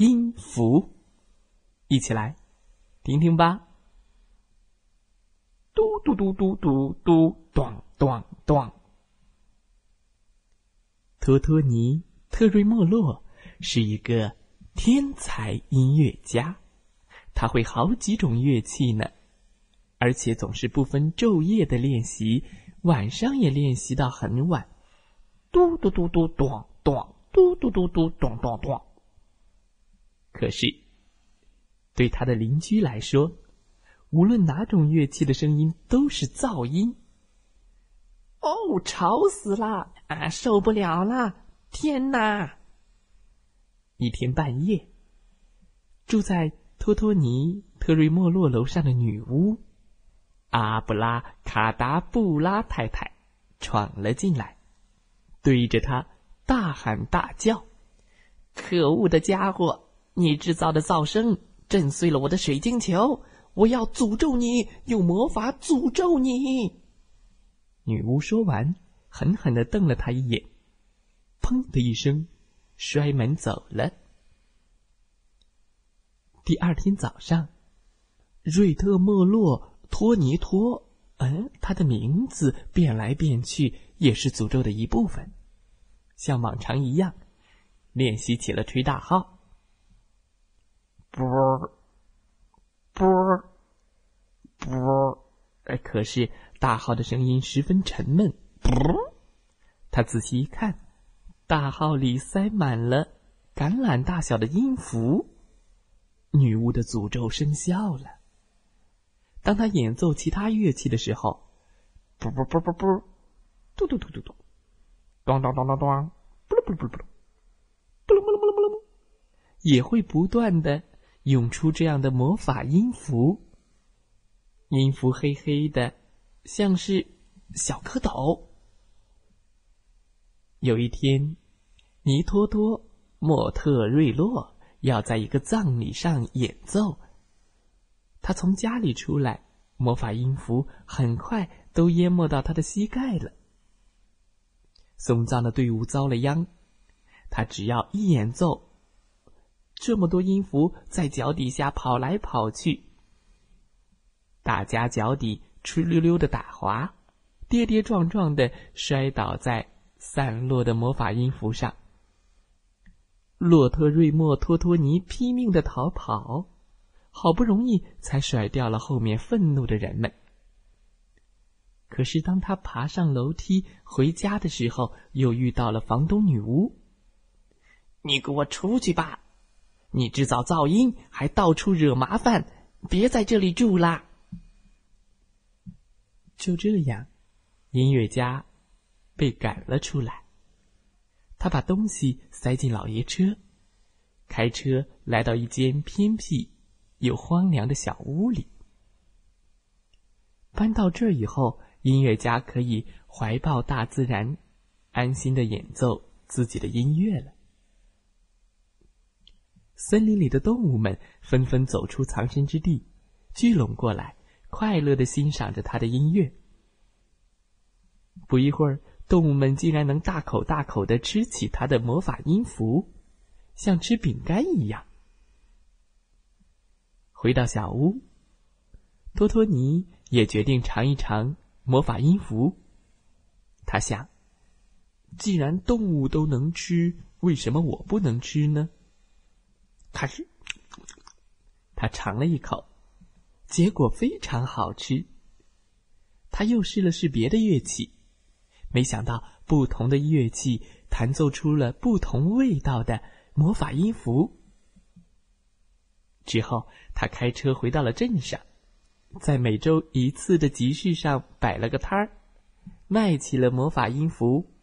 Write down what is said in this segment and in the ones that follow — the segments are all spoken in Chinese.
音符》，一起来听听吧。嘟嘟嘟嘟嘟嘟，咚咚咚。托托尼·特瑞莫洛是一个天才音乐家，他会好几种乐器呢，而且总是不分昼夜的练习。晚上也练习到很晚，嘟嘟嘟嘟咚咚，嘟嘟嘟嘟咚咚咚。可是，对他的邻居来说，无论哪种乐器的声音都是噪音。哦，吵死了！啊，受不了了！天哪！一天半夜，住在托托尼特瑞莫洛楼上的女巫。阿布拉卡达布拉太太闯了进来，对着他大喊大叫：“可恶的家伙！你制造的噪声震碎了我的水晶球！我要诅咒你，用魔法诅咒你！”女巫说完，狠狠的瞪了他一眼，砰的一声，摔门走了。第二天早上，瑞特莫洛。托尼托，嗯，他的名字变来变去，也是诅咒的一部分。像往常一样，练习起了吹大号。啵，啵，啵，哎，可是大号的声音十分沉闷。啵，他仔细一看，大号里塞满了橄榄大小的音符。女巫的诅咒生效了。当他演奏其他乐器的时候，啵啵啵啵啵，嘟嘟嘟嘟嘟，咚咚咚咚咚，不噜不噜不噜不噜，不噜不噜不噜不噜，也会不断的涌出这样的魔法音符。音符黑黑的，像是小蝌蚪。有一天，尼托托莫特瑞洛要在一个葬礼上演奏。他从家里出来，魔法音符很快都淹没到他的膝盖了。送葬的队伍遭了殃，他只要一演奏，这么多音符在脚底下跑来跑去，大家脚底哧溜溜的打滑，跌跌撞撞的摔倒在散落的魔法音符上。洛特瑞莫托托尼拼命的逃跑。好不容易才甩掉了后面愤怒的人们。可是当他爬上楼梯回家的时候，又遇到了房东女巫。你给我出去吧！你制造噪音，还到处惹麻烦，别在这里住啦！就这样，音乐家被赶了出来。他把东西塞进老爷车，开车来到一间偏僻。又荒凉的小屋里，搬到这儿以后，音乐家可以怀抱大自然，安心的演奏自己的音乐了。森林里的动物们纷纷走出藏身之地，聚拢过来，快乐的欣赏着他的音乐。不一会儿，动物们竟然能大口大口的吃起他的魔法音符，像吃饼干一样。回到小屋，托托尼也决定尝一尝魔法音符。他想，既然动物都能吃，为什么我不能吃呢？可是，他尝了一口，结果非常好吃。他又试了试别的乐器，没想到不同的乐器弹奏出了不同味道的魔法音符。之后，他开车回到了镇上，在每周一次的集市上摆了个摊儿，卖起了魔法音符。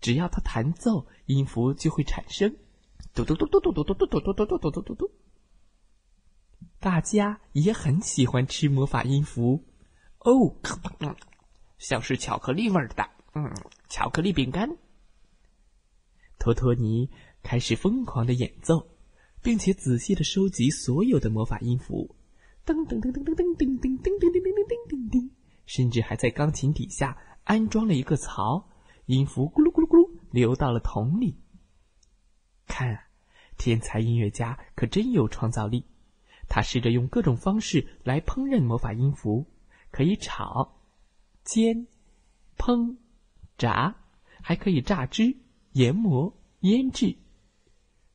只要他弹奏，音符就会产生，嘟嘟嘟嘟嘟嘟嘟嘟嘟嘟嘟嘟嘟嘟。大家也很喜欢吃魔法音符，哦，像是巧克力味儿的，嗯，巧克力饼干。托托尼开始疯狂的演奏，并且仔细的收集所有的魔法音符，噔噔噔噔噔噔噔噔噔噔噔噔噔噔，甚至还在钢琴底下安装了一个槽，音符咕噜咕噜咕噜流到了桶里。看啊，天才音乐家可真有创造力！他试着用各种方式来烹饪魔法音符，可以炒、煎、烹、炸，还可以榨汁。研磨、腌制，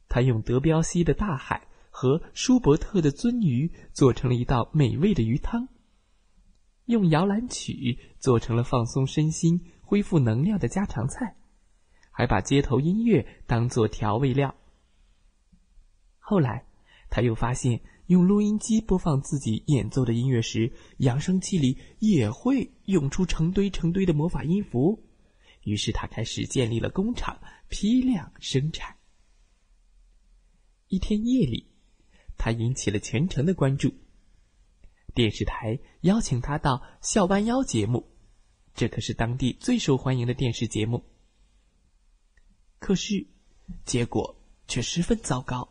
他用德彪西的大海和舒伯特的鳟鱼做成了一道美味的鱼汤，用摇篮曲做成了放松身心、恢复能量的家常菜，还把街头音乐当做调味料。后来，他又发现用录音机播放自己演奏的音乐时，扬声器里也会涌出成堆成堆的魔法音符。于是他开始建立了工厂，批量生产。一天夜里，他引起了全城的关注。电视台邀请他到《笑弯腰》节目，这可是当地最受欢迎的电视节目。可是，结果却十分糟糕。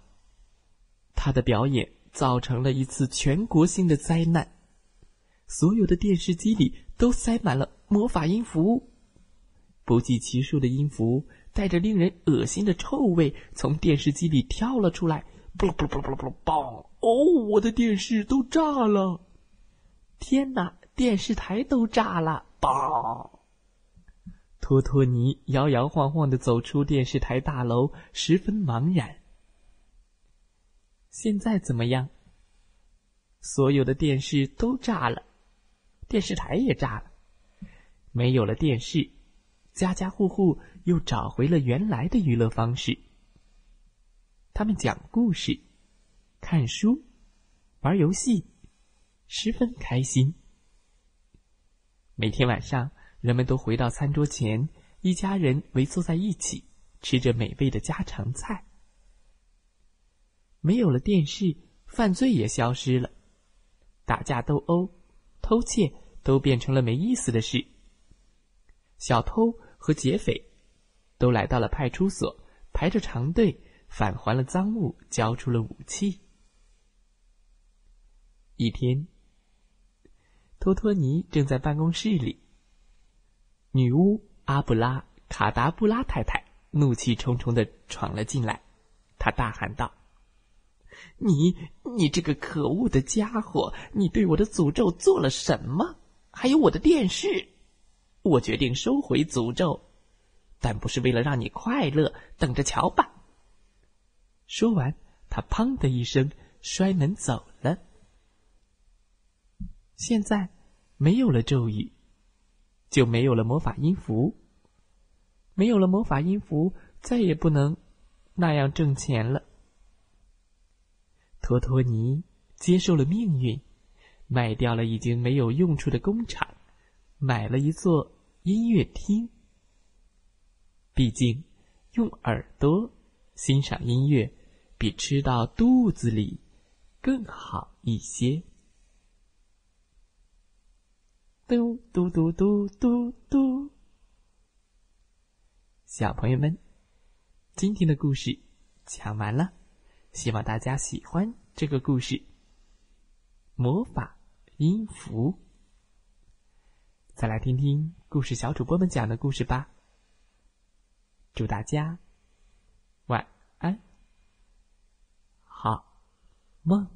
他的表演造成了一次全国性的灾难，所有的电视机里都塞满了魔法音符。不计其数的音符带着令人恶心的臭味从电视机里跳了出来，不不不不不不！哦，我的电视都炸了！天哪，电视台都炸了！嘣！托托尼摇摇晃晃的走出电视台大楼，十分茫然。现在怎么样？所有的电视都炸了，电视台也炸了，没有了电视。家家户户又找回了原来的娱乐方式。他们讲故事、看书、玩游戏，十分开心。每天晚上，人们都回到餐桌前，一家人围坐在一起，吃着美味的家常菜。没有了电视，犯罪也消失了，打架斗殴、偷窃都变成了没意思的事。小偷。和劫匪都来到了派出所，排着长队返还了赃物，交出了武器。一天，托托尼正在办公室里，女巫阿布拉卡达布拉太太怒气冲冲的闯了进来，她大喊道：“你，你这个可恶的家伙！你对我的诅咒做了什么？还有我的电视！”我决定收回诅咒，但不是为了让你快乐。等着瞧吧！说完，他砰的一声摔门走了。现在没有了咒语，就没有了魔法音符。没有了魔法音符，再也不能那样挣钱了。托托尼接受了命运，卖掉了已经没有用处的工厂，买了一座。音乐厅，毕竟用耳朵欣赏音乐比吃到肚子里更好一些。嘟嘟嘟嘟嘟嘟，小朋友们，今天的故事讲完了，希望大家喜欢这个故事。魔法音符，再来听听。故事小主播们讲的故事吧。祝大家晚安，好梦。